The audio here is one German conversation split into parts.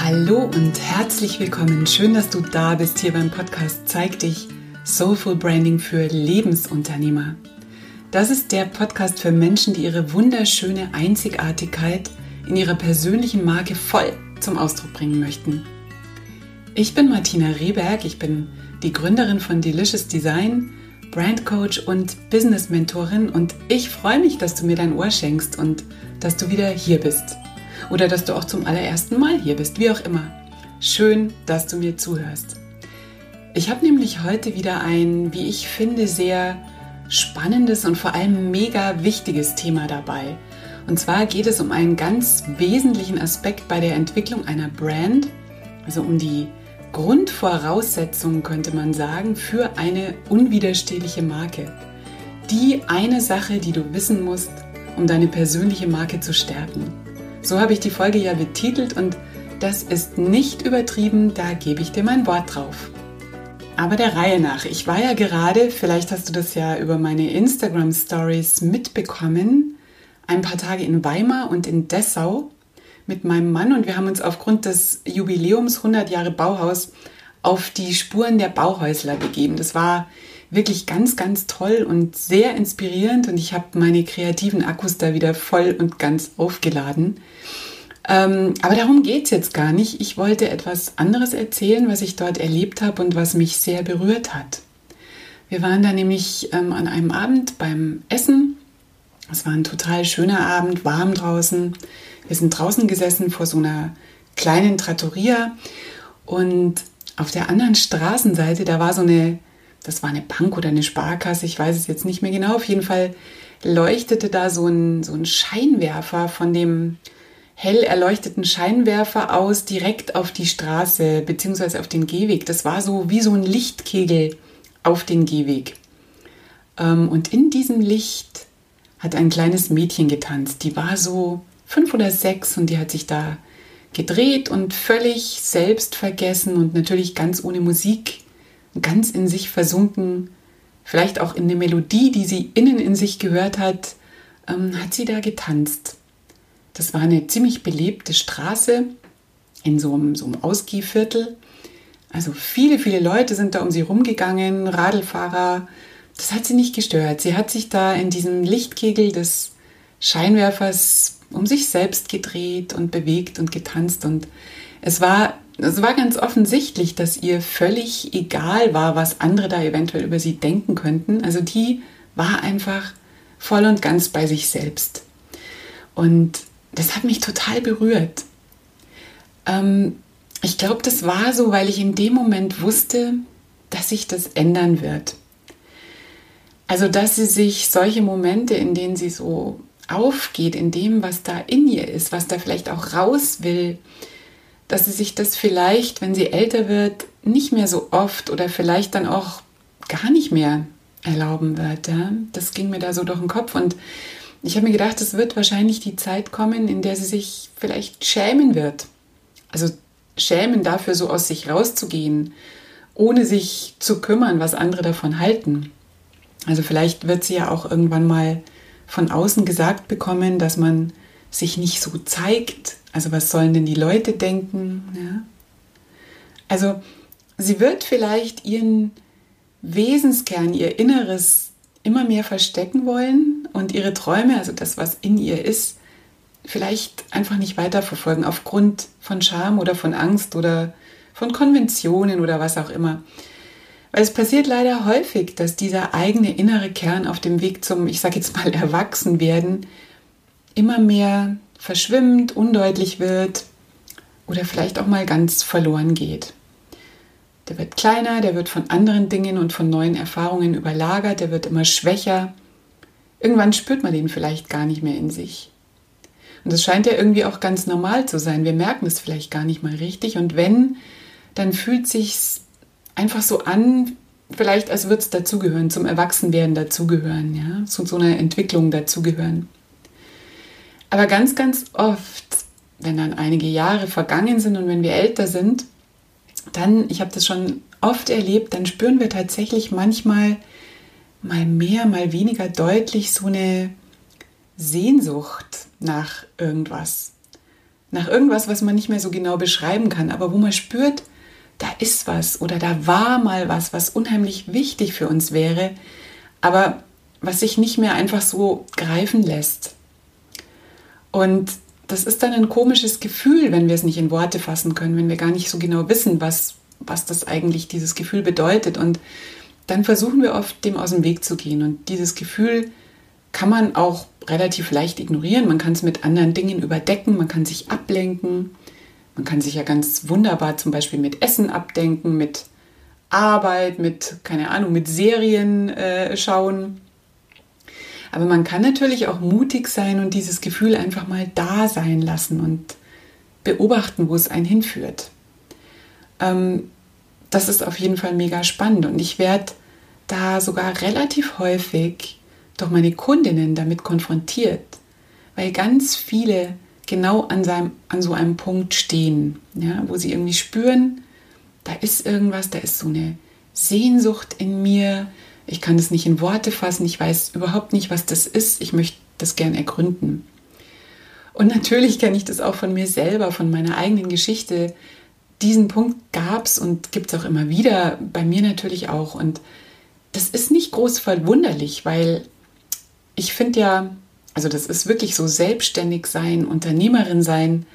Hallo und herzlich willkommen. Schön, dass du da bist hier beim Podcast Zeig dich Soulful Branding für Lebensunternehmer. Das ist der Podcast für Menschen, die ihre wunderschöne Einzigartigkeit in ihrer persönlichen Marke voll zum Ausdruck bringen möchten. Ich bin Martina Rehberg, ich bin die Gründerin von Delicious Design, Brand Coach und Business Mentorin und ich freue mich, dass du mir dein Ohr schenkst und dass du wieder hier bist oder dass du auch zum allerersten Mal hier bist, wie auch immer. Schön, dass du mir zuhörst. Ich habe nämlich heute wieder ein, wie ich finde, sehr spannendes und vor allem mega wichtiges Thema dabei. Und zwar geht es um einen ganz wesentlichen Aspekt bei der Entwicklung einer Brand, also um die Grundvoraussetzungen, könnte man sagen, für eine unwiderstehliche Marke. Die eine Sache, die du wissen musst, um deine persönliche Marke zu stärken. So habe ich die Folge ja betitelt und das ist nicht übertrieben, da gebe ich dir mein Wort drauf. Aber der Reihe nach, ich war ja gerade, vielleicht hast du das ja über meine Instagram Stories mitbekommen, ein paar Tage in Weimar und in Dessau mit meinem Mann und wir haben uns aufgrund des Jubiläums 100 Jahre Bauhaus auf die Spuren der Bauhäusler begeben. Das war wirklich ganz, ganz toll und sehr inspirierend und ich habe meine kreativen Akkus da wieder voll und ganz aufgeladen. Ähm, aber darum geht es jetzt gar nicht. Ich wollte etwas anderes erzählen, was ich dort erlebt habe und was mich sehr berührt hat. Wir waren da nämlich ähm, an einem Abend beim Essen. Es war ein total schöner Abend, warm draußen. Wir sind draußen gesessen vor so einer kleinen Trattoria und auf der anderen Straßenseite, da war so eine das war eine Bank oder eine Sparkasse, ich weiß es jetzt nicht mehr genau. Auf jeden Fall leuchtete da so ein, so ein Scheinwerfer von dem hell erleuchteten Scheinwerfer aus direkt auf die Straße bzw. auf den Gehweg. Das war so wie so ein Lichtkegel auf den Gehweg. Ähm, und in diesem Licht hat ein kleines Mädchen getanzt. Die war so fünf oder sechs und die hat sich da gedreht und völlig selbst vergessen und natürlich ganz ohne Musik ganz in sich versunken, vielleicht auch in eine Melodie, die sie innen in sich gehört hat, ähm, hat sie da getanzt. Das war eine ziemlich belebte Straße in so einem, so einem Ausgehviertel. Also viele, viele Leute sind da um sie rumgegangen, Radlfahrer. Das hat sie nicht gestört. Sie hat sich da in diesem Lichtkegel des Scheinwerfers um sich selbst gedreht und bewegt und getanzt. Und es war es war ganz offensichtlich, dass ihr völlig egal war, was andere da eventuell über sie denken könnten. Also die war einfach voll und ganz bei sich selbst. Und das hat mich total berührt. Ähm, ich glaube, das war so, weil ich in dem Moment wusste, dass sich das ändern wird. Also, dass sie sich solche Momente, in denen sie so aufgeht, in dem, was da in ihr ist, was da vielleicht auch raus will, dass sie sich das vielleicht, wenn sie älter wird, nicht mehr so oft oder vielleicht dann auch gar nicht mehr erlauben wird. Ja? Das ging mir da so durch den Kopf und ich habe mir gedacht, es wird wahrscheinlich die Zeit kommen, in der sie sich vielleicht schämen wird. Also schämen dafür, so aus sich rauszugehen, ohne sich zu kümmern, was andere davon halten. Also vielleicht wird sie ja auch irgendwann mal von außen gesagt bekommen, dass man sich nicht so zeigt, also was sollen denn die Leute denken? Ja? Also sie wird vielleicht ihren Wesenskern, ihr Inneres immer mehr verstecken wollen und ihre Träume, also das, was in ihr ist, vielleicht einfach nicht weiterverfolgen aufgrund von Scham oder von Angst oder von Konventionen oder was auch immer. Weil es passiert leider häufig, dass dieser eigene innere Kern auf dem Weg zum, ich sage jetzt mal, Erwachsenwerden immer mehr verschwimmt, undeutlich wird oder vielleicht auch mal ganz verloren geht. Der wird kleiner, der wird von anderen Dingen und von neuen Erfahrungen überlagert, der wird immer schwächer. Irgendwann spürt man den vielleicht gar nicht mehr in sich. Und das scheint ja irgendwie auch ganz normal zu sein. Wir merken es vielleicht gar nicht mal richtig. Und wenn, dann fühlt sich einfach so an, vielleicht als würde es dazugehören, zum Erwachsenwerden dazugehören, ja, zu so einer Entwicklung dazugehören. Aber ganz, ganz oft, wenn dann einige Jahre vergangen sind und wenn wir älter sind, dann, ich habe das schon oft erlebt, dann spüren wir tatsächlich manchmal mal mehr, mal weniger deutlich so eine Sehnsucht nach irgendwas. nach irgendwas, was man nicht mehr so genau beschreiben kann, aber wo man spürt, da ist was oder da war mal was, was unheimlich wichtig für uns wäre, aber was sich nicht mehr einfach so greifen lässt. Und das ist dann ein komisches Gefühl, wenn wir es nicht in Worte fassen können, wenn wir gar nicht so genau wissen, was, was das eigentlich dieses Gefühl bedeutet. Und dann versuchen wir oft, dem aus dem Weg zu gehen. Und dieses Gefühl kann man auch relativ leicht ignorieren. Man kann es mit anderen Dingen überdecken, man kann sich ablenken. Man kann sich ja ganz wunderbar zum Beispiel mit Essen abdenken, mit Arbeit, mit, keine Ahnung, mit Serien äh, schauen. Aber man kann natürlich auch mutig sein und dieses Gefühl einfach mal da sein lassen und beobachten, wo es einen hinführt. Ähm, das ist auf jeden Fall mega spannend und ich werde da sogar relativ häufig durch meine Kundinnen damit konfrontiert, weil ganz viele genau an, seinem, an so einem Punkt stehen, ja, wo sie irgendwie spüren, da ist irgendwas, da ist so eine Sehnsucht in mir, ich kann das nicht in Worte fassen, ich weiß überhaupt nicht, was das ist, ich möchte das gern ergründen. Und natürlich kenne ich das auch von mir selber, von meiner eigenen Geschichte. Diesen Punkt gab es und gibt es auch immer wieder, bei mir natürlich auch. Und das ist nicht groß verwunderlich, weil ich finde ja, also das ist wirklich so selbstständig sein, Unternehmerin sein,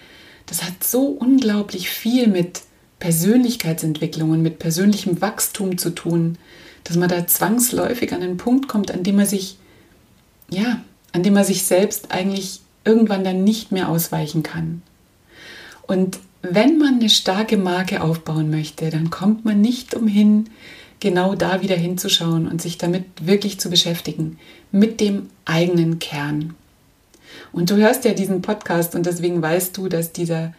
das hat so unglaublich viel mit Persönlichkeitsentwicklung und mit persönlichem Wachstum zu tun dass man da zwangsläufig an einen Punkt kommt, an dem man sich, ja, an dem man sich selbst eigentlich irgendwann dann nicht mehr ausweichen kann. Und wenn man eine starke Marke aufbauen möchte, dann kommt man nicht umhin, genau da wieder hinzuschauen und sich damit wirklich zu beschäftigen, mit dem eigenen Kern. Und du hörst ja diesen Podcast und deswegen weißt du, dass dieser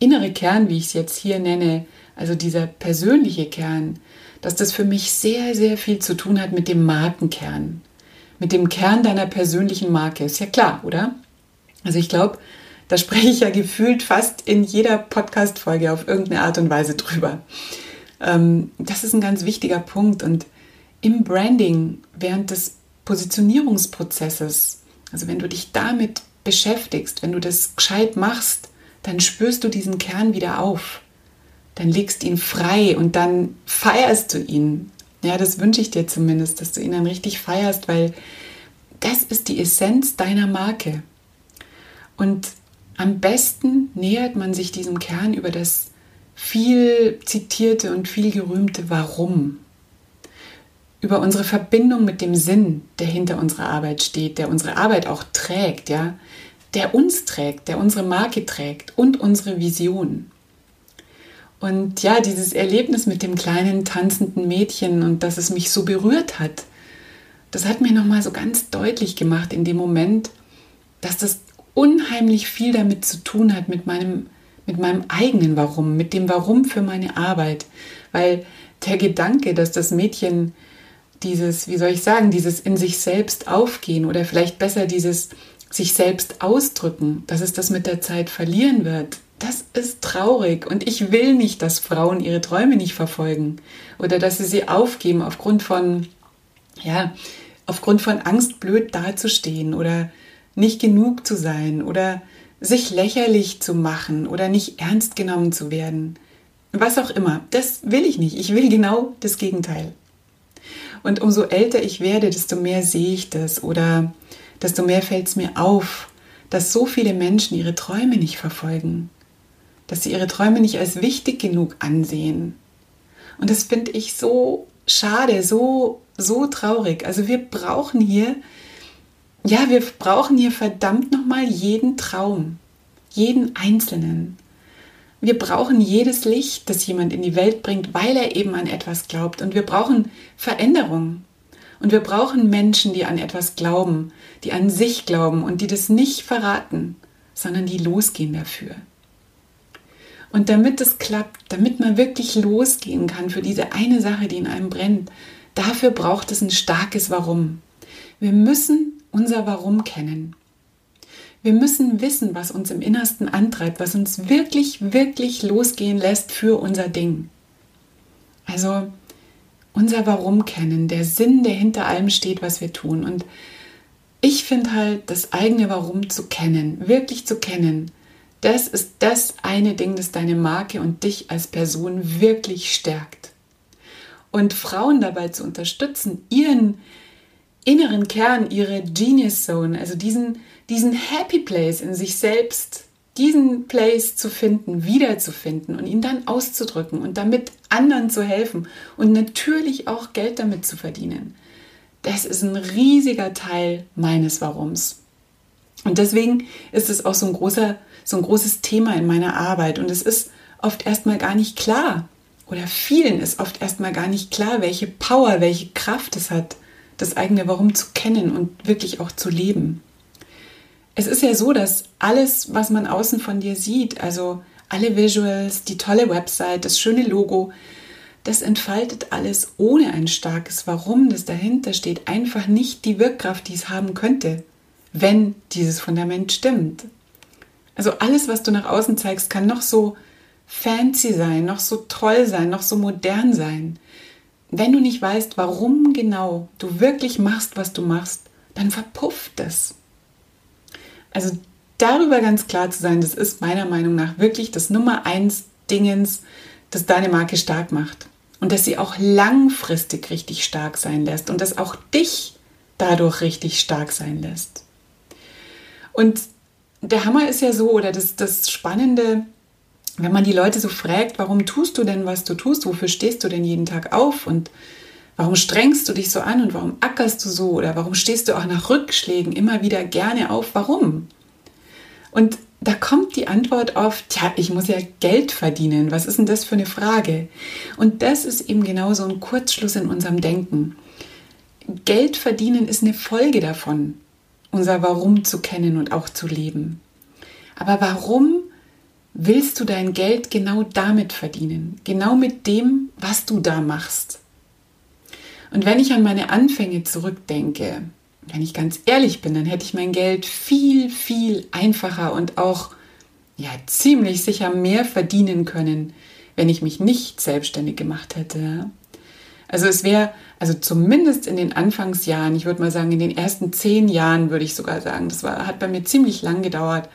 innere Kern, wie ich es jetzt hier nenne, also dieser persönliche Kern, dass das für mich sehr, sehr viel zu tun hat mit dem Markenkern, mit dem Kern deiner persönlichen Marke. Ist ja klar, oder? Also ich glaube, da spreche ich ja gefühlt fast in jeder Podcast-Folge auf irgendeine Art und Weise drüber. Ähm, das ist ein ganz wichtiger Punkt und im Branding während des Positionierungsprozesses, also wenn du dich damit beschäftigst, wenn du das gescheit machst, dann spürst du diesen Kern wieder auf dann legst ihn frei und dann feierst du ihn. Ja, das wünsche ich dir zumindest, dass du ihn dann richtig feierst, weil das ist die Essenz deiner Marke. Und am besten nähert man sich diesem Kern über das viel zitierte und viel gerühmte Warum. Über unsere Verbindung mit dem Sinn, der hinter unserer Arbeit steht, der unsere Arbeit auch trägt, ja, der uns trägt, der unsere Marke trägt und unsere Vision. Und ja, dieses Erlebnis mit dem kleinen tanzenden Mädchen und dass es mich so berührt hat, das hat mir nochmal so ganz deutlich gemacht in dem Moment, dass das unheimlich viel damit zu tun hat mit meinem, mit meinem eigenen Warum, mit dem Warum für meine Arbeit. Weil der Gedanke, dass das Mädchen dieses, wie soll ich sagen, dieses in sich selbst aufgehen oder vielleicht besser dieses sich selbst ausdrücken, dass es das mit der Zeit verlieren wird, das ist traurig und ich will nicht, dass Frauen ihre Träume nicht verfolgen oder dass sie sie aufgeben aufgrund von, ja, aufgrund von Angst blöd dazustehen oder nicht genug zu sein oder sich lächerlich zu machen oder nicht ernst genommen zu werden. Was auch immer, das will ich nicht. Ich will genau das Gegenteil. Und umso älter ich werde, desto mehr sehe ich das oder desto mehr fällt es mir auf, dass so viele Menschen ihre Träume nicht verfolgen dass sie ihre Träume nicht als wichtig genug ansehen. Und das finde ich so schade, so, so traurig. Also wir brauchen hier, ja, wir brauchen hier verdammt nochmal jeden Traum, jeden einzelnen. Wir brauchen jedes Licht, das jemand in die Welt bringt, weil er eben an etwas glaubt. Und wir brauchen Veränderung. Und wir brauchen Menschen, die an etwas glauben, die an sich glauben und die das nicht verraten, sondern die losgehen dafür. Und damit es klappt, damit man wirklich losgehen kann für diese eine Sache, die in einem brennt, dafür braucht es ein starkes Warum. Wir müssen unser Warum kennen. Wir müssen wissen, was uns im Innersten antreibt, was uns wirklich, wirklich losgehen lässt für unser Ding. Also unser Warum kennen, der Sinn, der hinter allem steht, was wir tun. Und ich finde halt, das eigene Warum zu kennen, wirklich zu kennen, Das ist das eine Ding, das deine Marke und dich als Person wirklich stärkt. Und Frauen dabei zu unterstützen, ihren inneren Kern, ihre Genius Zone, also diesen, diesen Happy Place in sich selbst, diesen Place zu finden, wiederzufinden und ihn dann auszudrücken und damit anderen zu helfen und natürlich auch Geld damit zu verdienen. Das ist ein riesiger Teil meines Warums. Und deswegen ist es auch so ein, großer, so ein großes Thema in meiner Arbeit. Und es ist oft erstmal gar nicht klar, oder vielen ist oft erstmal gar nicht klar, welche Power, welche Kraft es hat, das eigene Warum zu kennen und wirklich auch zu leben. Es ist ja so, dass alles, was man außen von dir sieht, also alle Visuals, die tolle Website, das schöne Logo, das entfaltet alles ohne ein starkes Warum, das dahinter steht, einfach nicht die Wirkkraft, die es haben könnte wenn dieses Fundament stimmt. Also alles, was du nach außen zeigst, kann noch so fancy sein, noch so toll sein, noch so modern sein. Wenn du nicht weißt, warum genau du wirklich machst, was du machst, dann verpufft es. Also darüber ganz klar zu sein, das ist meiner Meinung nach wirklich das Nummer eins Dingens, das deine Marke stark macht. Und dass sie auch langfristig richtig stark sein lässt und dass auch dich dadurch richtig stark sein lässt. Und der Hammer ist ja so, oder das, das Spannende, wenn man die Leute so fragt, warum tust du denn, was du tust, wofür stehst du denn jeden Tag auf und warum strengst du dich so an und warum ackerst du so oder warum stehst du auch nach Rückschlägen immer wieder gerne auf, warum? Und da kommt die Antwort oft, tja, ich muss ja Geld verdienen. Was ist denn das für eine Frage? Und das ist eben genau so ein Kurzschluss in unserem Denken. Geld verdienen ist eine Folge davon unser Warum zu kennen und auch zu leben. Aber warum willst du dein Geld genau damit verdienen? Genau mit dem, was du da machst? Und wenn ich an meine Anfänge zurückdenke, wenn ich ganz ehrlich bin, dann hätte ich mein Geld viel, viel einfacher und auch ja ziemlich sicher mehr verdienen können, wenn ich mich nicht selbstständig gemacht hätte. Also es wäre, also zumindest in den Anfangsjahren, ich würde mal sagen, in den ersten zehn Jahren würde ich sogar sagen, das war, hat bei mir ziemlich lang gedauert.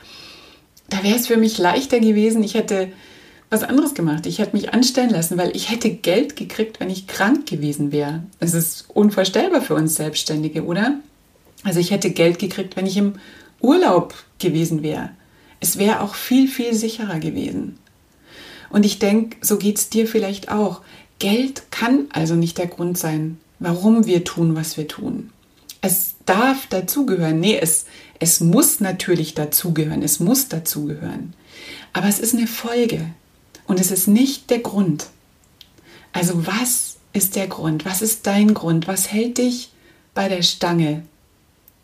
Da wäre es für mich leichter gewesen, ich hätte was anderes gemacht. Ich hätte mich anstellen lassen, weil ich hätte Geld gekriegt, wenn ich krank gewesen wäre. Es ist unvorstellbar für uns Selbstständige, oder? Also ich hätte Geld gekriegt, wenn ich im Urlaub gewesen wäre. Es wäre auch viel, viel sicherer gewesen. Und ich denke, so geht es dir vielleicht auch. Geld kann also nicht der Grund sein, warum wir tun, was wir tun. Es darf dazugehören. Nee, es, es muss natürlich dazugehören. Es muss dazugehören. Aber es ist eine Folge und es ist nicht der Grund. Also was ist der Grund? Was ist dein Grund? Was hält dich bei der Stange?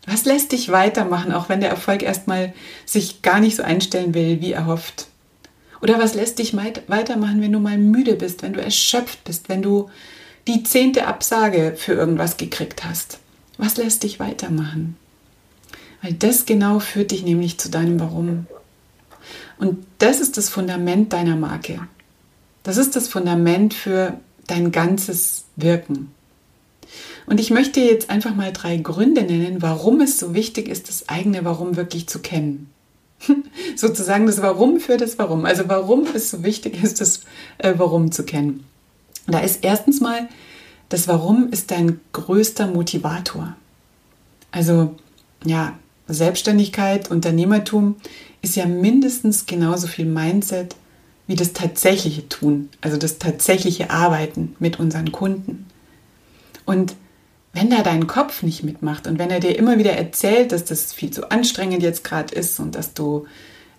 Was lässt dich weitermachen, auch wenn der Erfolg erstmal sich gar nicht so einstellen will, wie erhofft? Oder was lässt dich weitermachen, wenn du mal müde bist, wenn du erschöpft bist, wenn du die zehnte Absage für irgendwas gekriegt hast? Was lässt dich weitermachen? Weil das genau führt dich nämlich zu deinem Warum. Und das ist das Fundament deiner Marke. Das ist das Fundament für dein ganzes Wirken. Und ich möchte jetzt einfach mal drei Gründe nennen, warum es so wichtig ist, das eigene Warum wirklich zu kennen. sozusagen das Warum für das Warum. Also warum es so wichtig ist, das äh, Warum zu kennen. Da ist erstens mal, das Warum ist dein größter Motivator. Also ja, Selbstständigkeit, Unternehmertum ist ja mindestens genauso viel Mindset wie das tatsächliche Tun, also das tatsächliche Arbeiten mit unseren Kunden. Und wenn da dein Kopf nicht mitmacht und wenn er dir immer wieder erzählt, dass das viel zu anstrengend jetzt gerade ist und dass du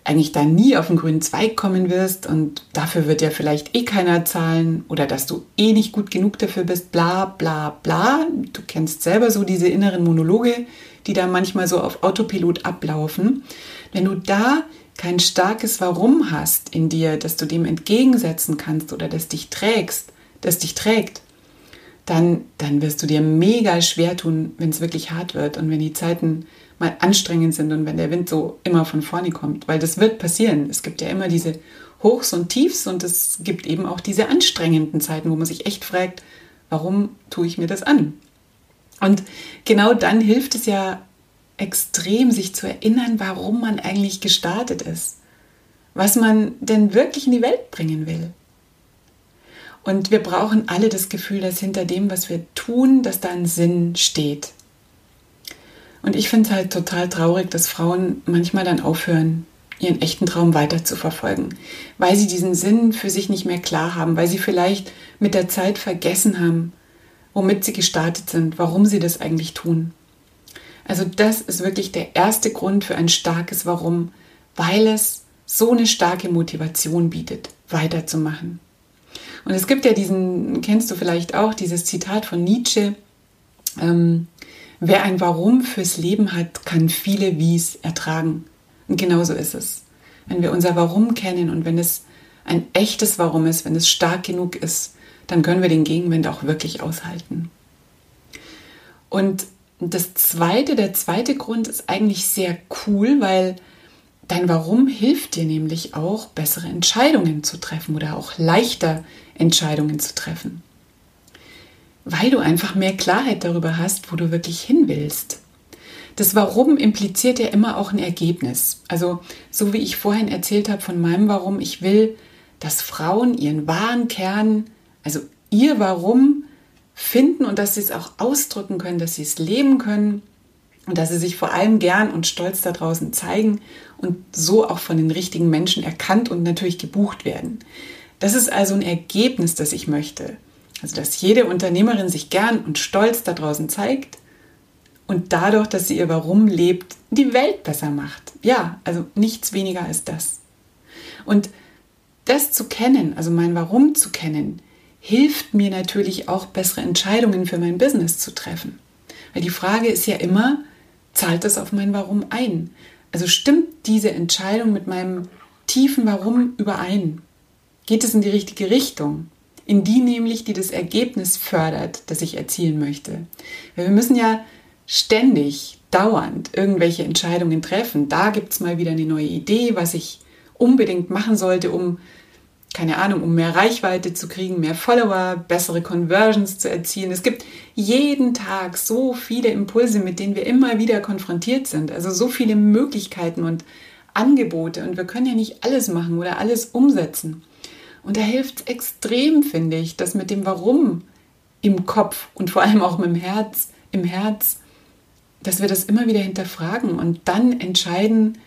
eigentlich da nie auf den grünen Zweig kommen wirst und dafür wird ja vielleicht eh keiner zahlen oder dass du eh nicht gut genug dafür bist, bla bla bla. Du kennst selber so diese inneren Monologe, die da manchmal so auf Autopilot ablaufen. Wenn du da kein starkes Warum hast in dir, dass du dem entgegensetzen kannst oder das dich trägst, das dich trägt, dann, dann wirst du dir mega schwer tun, wenn es wirklich hart wird und wenn die Zeiten mal anstrengend sind und wenn der Wind so immer von vorne kommt, weil das wird passieren. Es gibt ja immer diese Hochs und Tiefs und es gibt eben auch diese anstrengenden Zeiten, wo man sich echt fragt, warum tue ich mir das an? Und genau dann hilft es ja extrem, sich zu erinnern, warum man eigentlich gestartet ist. was man denn wirklich in die Welt bringen will. Und wir brauchen alle das Gefühl, dass hinter dem, was wir tun, dass da ein Sinn steht. Und ich finde es halt total traurig, dass Frauen manchmal dann aufhören, ihren echten Traum weiter zu verfolgen, weil sie diesen Sinn für sich nicht mehr klar haben, weil sie vielleicht mit der Zeit vergessen haben, womit sie gestartet sind, warum sie das eigentlich tun. Also das ist wirklich der erste Grund für ein starkes Warum, weil es so eine starke Motivation bietet, weiterzumachen. Und es gibt ja diesen, kennst du vielleicht auch, dieses Zitat von Nietzsche, ähm, wer ein Warum fürs Leben hat, kann viele Wies ertragen. Und genauso ist es. Wenn wir unser Warum kennen und wenn es ein echtes Warum ist, wenn es stark genug ist, dann können wir den Gegenwind auch wirklich aushalten. Und das zweite, der zweite Grund ist eigentlich sehr cool, weil dein Warum hilft dir nämlich auch, bessere Entscheidungen zu treffen oder auch leichter Entscheidungen zu treffen. Weil du einfach mehr Klarheit darüber hast, wo du wirklich hin willst. Das Warum impliziert ja immer auch ein Ergebnis. Also so wie ich vorhin erzählt habe von meinem Warum, ich will, dass Frauen ihren wahren Kern, also ihr Warum finden und dass sie es auch ausdrücken können, dass sie es leben können und dass sie sich vor allem gern und stolz da draußen zeigen und so auch von den richtigen Menschen erkannt und natürlich gebucht werden. Das ist also ein Ergebnis, das ich möchte. Also, dass jede Unternehmerin sich gern und stolz da draußen zeigt und dadurch, dass sie ihr Warum lebt, die Welt besser macht. Ja, also nichts weniger als das. Und das zu kennen, also mein Warum zu kennen, hilft mir natürlich auch bessere Entscheidungen für mein Business zu treffen. Weil die Frage ist ja immer, zahlt das auf mein Warum ein? Also stimmt diese Entscheidung mit meinem tiefen Warum überein? Geht es in die richtige Richtung? In die nämlich, die das Ergebnis fördert, das ich erzielen möchte. Wir müssen ja ständig, dauernd irgendwelche Entscheidungen treffen. Da gibt es mal wieder eine neue Idee, was ich unbedingt machen sollte, um, keine Ahnung, um mehr Reichweite zu kriegen, mehr Follower, bessere Conversions zu erzielen. Es gibt jeden Tag so viele Impulse, mit denen wir immer wieder konfrontiert sind. Also so viele Möglichkeiten und Angebote. Und wir können ja nicht alles machen oder alles umsetzen. Und da hilft es extrem, finde ich, dass mit dem Warum im Kopf und vor allem auch im Herz, im Herz, dass wir das immer wieder hinterfragen und dann entscheiden,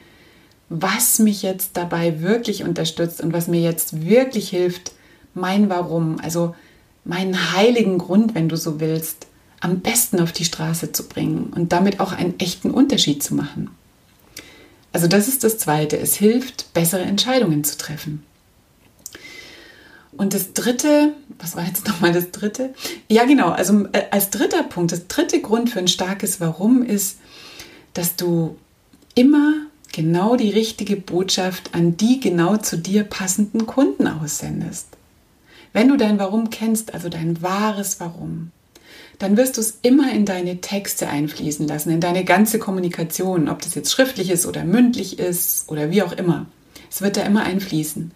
was mich jetzt dabei wirklich unterstützt und was mir jetzt wirklich hilft, mein Warum, also meinen heiligen Grund, wenn du so willst, am besten auf die Straße zu bringen und damit auch einen echten Unterschied zu machen. Also das ist das Zweite. Es hilft, bessere Entscheidungen zu treffen. Und das dritte, was war jetzt nochmal das dritte? Ja, genau, also äh, als dritter Punkt, das dritte Grund für ein starkes Warum ist, dass du immer genau die richtige Botschaft an die genau zu dir passenden Kunden aussendest. Wenn du dein Warum kennst, also dein wahres Warum, dann wirst du es immer in deine Texte einfließen lassen, in deine ganze Kommunikation, ob das jetzt schriftlich ist oder mündlich ist oder wie auch immer. Es wird da immer einfließen.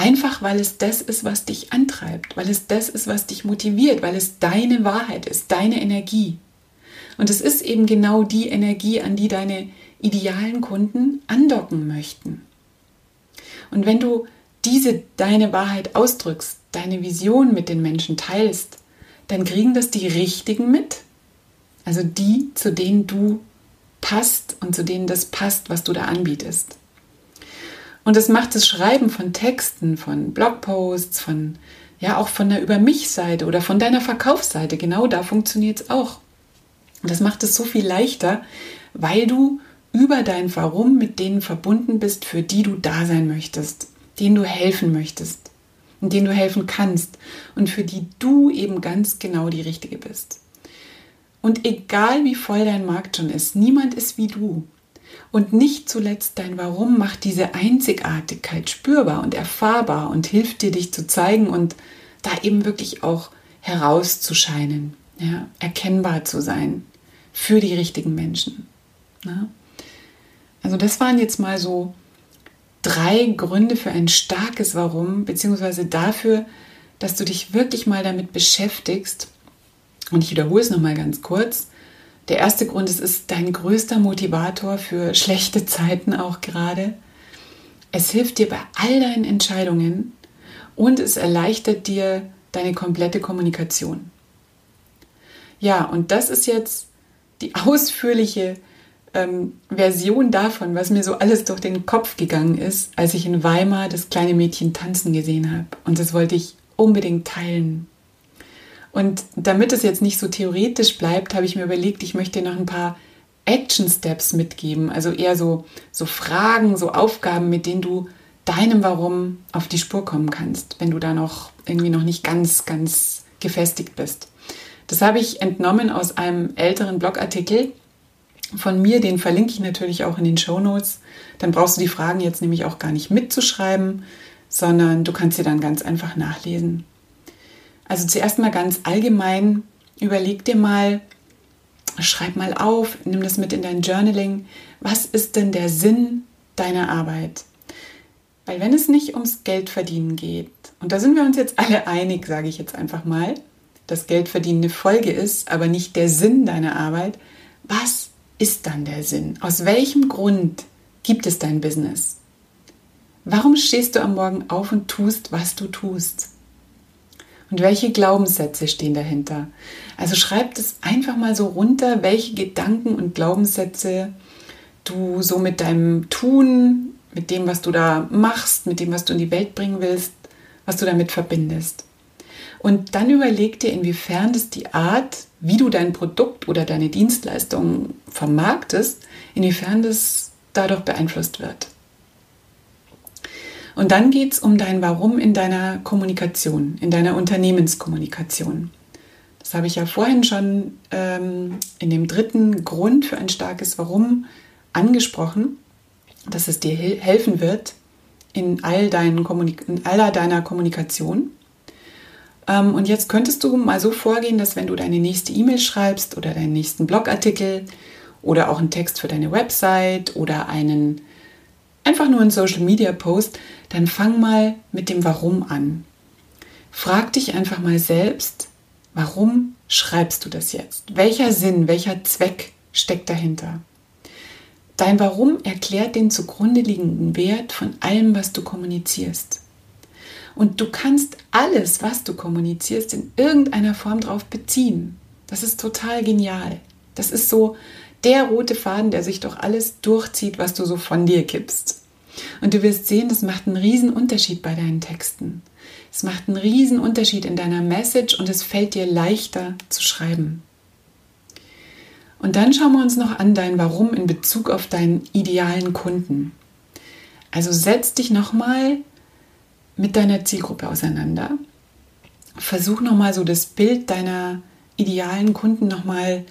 Einfach weil es das ist, was dich antreibt, weil es das ist, was dich motiviert, weil es deine Wahrheit ist, deine Energie. Und es ist eben genau die Energie, an die deine idealen Kunden andocken möchten. Und wenn du diese deine Wahrheit ausdrückst, deine Vision mit den Menschen teilst, dann kriegen das die richtigen mit. Also die, zu denen du passt und zu denen das passt, was du da anbietest. Und das macht das Schreiben von Texten, von Blogposts, von ja auch von der Über mich-Seite oder von deiner Verkaufsseite. Genau da funktioniert es auch. Und das macht es so viel leichter, weil du über dein Warum mit denen verbunden bist, für die du da sein möchtest, denen du helfen möchtest und denen du helfen kannst und für die du eben ganz genau die Richtige bist. Und egal wie voll dein Markt schon ist, niemand ist wie du. Und nicht zuletzt dein Warum macht diese Einzigartigkeit spürbar und erfahrbar und hilft dir, dich zu zeigen und da eben wirklich auch herauszuscheinen, ja, erkennbar zu sein für die richtigen Menschen. Ja. Also das waren jetzt mal so drei Gründe für ein starkes Warum, beziehungsweise dafür, dass du dich wirklich mal damit beschäftigst. Und ich wiederhole es nochmal ganz kurz. Der erste Grund ist, es ist dein größter Motivator für schlechte Zeiten auch gerade. Es hilft dir bei all deinen Entscheidungen und es erleichtert dir deine komplette Kommunikation. Ja, und das ist jetzt die ausführliche ähm, Version davon, was mir so alles durch den Kopf gegangen ist, als ich in Weimar das kleine Mädchen tanzen gesehen habe. Und das wollte ich unbedingt teilen. Und damit es jetzt nicht so theoretisch bleibt, habe ich mir überlegt, ich möchte noch ein paar Action Steps mitgeben, also eher so, so Fragen, so Aufgaben, mit denen du deinem Warum auf die Spur kommen kannst, wenn du da noch irgendwie noch nicht ganz, ganz gefestigt bist. Das habe ich entnommen aus einem älteren Blogartikel von mir, den verlinke ich natürlich auch in den Show Notes. Dann brauchst du die Fragen jetzt nämlich auch gar nicht mitzuschreiben, sondern du kannst sie dann ganz einfach nachlesen. Also zuerst mal ganz allgemein, überleg dir mal, schreib mal auf, nimm das mit in dein Journaling. Was ist denn der Sinn deiner Arbeit? Weil wenn es nicht ums Geldverdienen geht, und da sind wir uns jetzt alle einig, sage ich jetzt einfach mal, dass Geldverdienen eine Folge ist, aber nicht der Sinn deiner Arbeit, was ist dann der Sinn? Aus welchem Grund gibt es dein Business? Warum stehst du am Morgen auf und tust, was du tust? Und welche Glaubenssätze stehen dahinter? Also schreib es einfach mal so runter, welche Gedanken und Glaubenssätze du so mit deinem Tun, mit dem, was du da machst, mit dem, was du in die Welt bringen willst, was du damit verbindest. Und dann überleg dir, inwiefern das die Art, wie du dein Produkt oder deine Dienstleistung vermarktest, inwiefern das dadurch beeinflusst wird. Und dann geht es um dein Warum in deiner Kommunikation, in deiner Unternehmenskommunikation. Das habe ich ja vorhin schon ähm, in dem dritten Grund für ein starkes Warum angesprochen, dass es dir helfen wird in all, deinen in aller deiner Kommunikation. Ähm, und jetzt könntest du mal so vorgehen, dass wenn du deine nächste E-Mail schreibst oder deinen nächsten Blogartikel oder auch einen Text für deine Website oder einen einfach nur einen Social Media Post, dann fang mal mit dem Warum an. Frag dich einfach mal selbst, warum schreibst du das jetzt? Welcher Sinn, welcher Zweck steckt dahinter? Dein Warum erklärt den zugrunde liegenden Wert von allem, was du kommunizierst. Und du kannst alles, was du kommunizierst, in irgendeiner Form drauf beziehen. Das ist total genial. Das ist so der rote Faden, der sich doch alles durchzieht, was du so von dir gibst. Und du wirst sehen, das macht einen riesen Unterschied bei deinen Texten. Es macht einen riesen Unterschied in deiner Message und es fällt dir leichter zu schreiben. Und dann schauen wir uns noch an dein Warum in Bezug auf deinen idealen Kunden. Also setz dich nochmal mit deiner Zielgruppe auseinander. Versuch nochmal so das Bild deiner idealen Kunden nochmal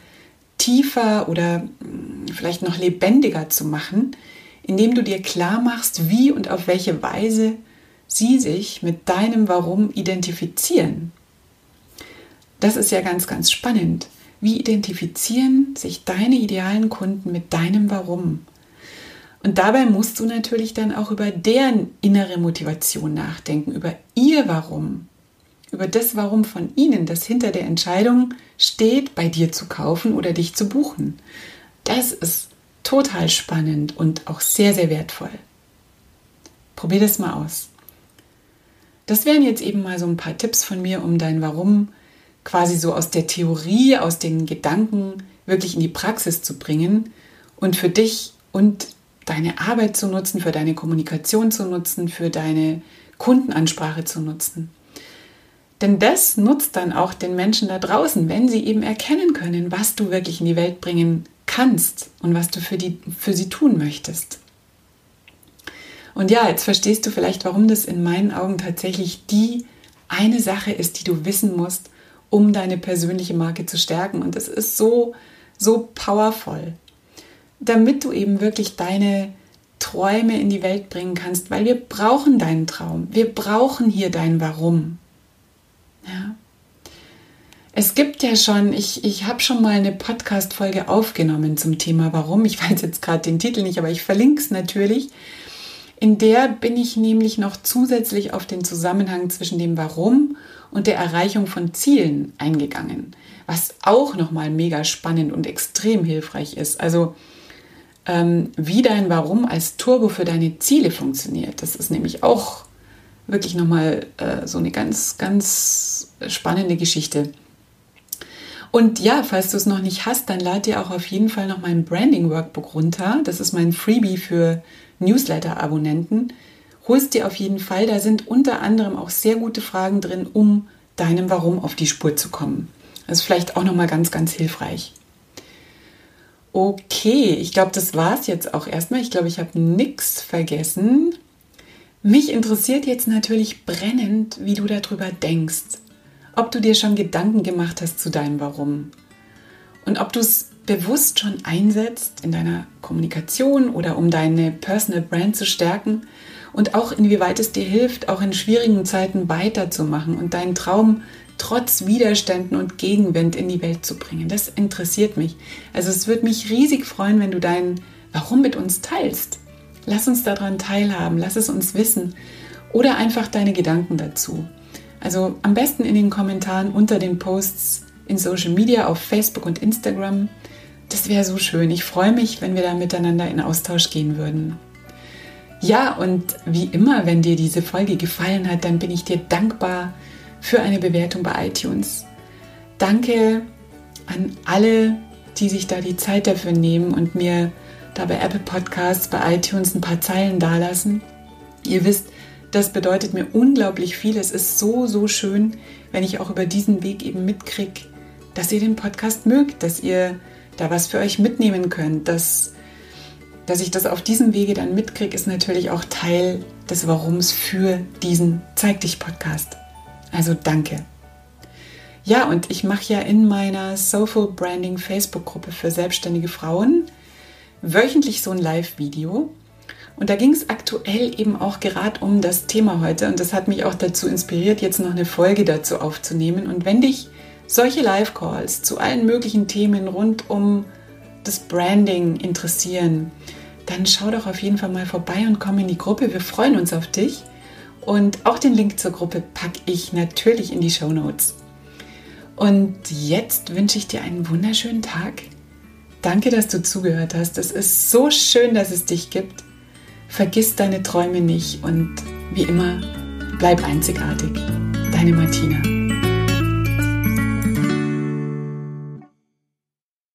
tiefer oder hm, vielleicht noch lebendiger zu machen, indem du dir klar machst, wie und auf welche Weise sie sich mit deinem Warum identifizieren. Das ist ja ganz, ganz spannend. Wie identifizieren sich deine idealen Kunden mit deinem Warum? Und dabei musst du natürlich dann auch über deren innere Motivation nachdenken, über ihr Warum, über das Warum von ihnen, das hinter der Entscheidung steht, bei dir zu kaufen oder dich zu buchen. Das ist total spannend und auch sehr, sehr wertvoll. Probier das mal aus. Das wären jetzt eben mal so ein paar Tipps von mir, um dein Warum quasi so aus der Theorie, aus den Gedanken wirklich in die Praxis zu bringen und für dich und deine Arbeit zu nutzen, für deine Kommunikation zu nutzen, für deine Kundenansprache zu nutzen. Denn das nutzt dann auch den Menschen da draußen, wenn sie eben erkennen können, was du wirklich in die Welt bringen kannst und was du für, die, für sie tun möchtest. Und ja, jetzt verstehst du vielleicht, warum das in meinen Augen tatsächlich die eine Sache ist, die du wissen musst, um deine persönliche Marke zu stärken. Und es ist so, so powerful damit du eben wirklich deine Träume in die Welt bringen kannst, weil wir brauchen deinen Traum. Wir brauchen hier dein Warum. Ja. Es gibt ja schon, ich, ich habe schon mal eine Podcast-Folge aufgenommen zum Thema Warum. Ich weiß jetzt gerade den Titel nicht, aber ich verlinke es natürlich. In der bin ich nämlich noch zusätzlich auf den Zusammenhang zwischen dem Warum und der Erreichung von Zielen eingegangen, was auch nochmal mega spannend und extrem hilfreich ist. Also ähm, wie dein Warum als Turbo für deine Ziele funktioniert. Das ist nämlich auch wirklich nochmal äh, so eine ganz, ganz spannende Geschichte. Und ja, falls du es noch nicht hast, dann lad dir auch auf jeden Fall noch mein Branding Workbook runter. Das ist mein Freebie für Newsletter-Abonnenten. Holst dir auf jeden Fall. Da sind unter anderem auch sehr gute Fragen drin, um deinem Warum auf die Spur zu kommen. Das ist vielleicht auch nochmal ganz, ganz hilfreich. Okay, ich glaube, das war es jetzt auch erstmal. Ich glaube, ich habe nichts vergessen. Mich interessiert jetzt natürlich brennend, wie du darüber denkst. Ob du dir schon Gedanken gemacht hast zu deinem Warum. Und ob du es bewusst schon einsetzt in deiner Kommunikation oder um deine Personal Brand zu stärken und auch inwieweit es dir hilft, auch in schwierigen Zeiten weiterzumachen und deinen Traum trotz Widerständen und Gegenwind in die Welt zu bringen. Das interessiert mich. Also es würde mich riesig freuen, wenn du dein Warum mit uns teilst. Lass uns daran teilhaben, lass es uns wissen oder einfach deine Gedanken dazu. Also am besten in den Kommentaren unter den Posts in Social Media auf Facebook und Instagram. Das wäre so schön. Ich freue mich, wenn wir da miteinander in Austausch gehen würden. Ja, und wie immer, wenn dir diese Folge gefallen hat, dann bin ich dir dankbar für eine Bewertung bei iTunes. Danke an alle, die sich da die Zeit dafür nehmen und mir da bei Apple Podcasts, bei iTunes ein paar Zeilen dalassen. Ihr wisst, das bedeutet mir unglaublich viel. Es ist so, so schön, wenn ich auch über diesen Weg eben mitkriege, dass ihr den Podcast mögt, dass ihr da was für euch mitnehmen könnt, dass dass ich das auf diesem Wege dann mitkriege, ist natürlich auch Teil des Warums für diesen Zeig dich Podcast. Also danke. Ja, und ich mache ja in meiner Soulful Branding Facebook-Gruppe für selbstständige Frauen wöchentlich so ein Live-Video. Und da ging es aktuell eben auch gerade um das Thema heute. Und das hat mich auch dazu inspiriert, jetzt noch eine Folge dazu aufzunehmen. Und wenn dich solche Live-Calls zu allen möglichen Themen rund um das Branding interessieren, dann schau doch auf jeden Fall mal vorbei und komm in die Gruppe. Wir freuen uns auf dich. Und auch den Link zur Gruppe packe ich natürlich in die Show Notes. Und jetzt wünsche ich dir einen wunderschönen Tag. Danke, dass du zugehört hast. Es ist so schön, dass es dich gibt. Vergiss deine Träume nicht und wie immer, bleib einzigartig. Deine Martina.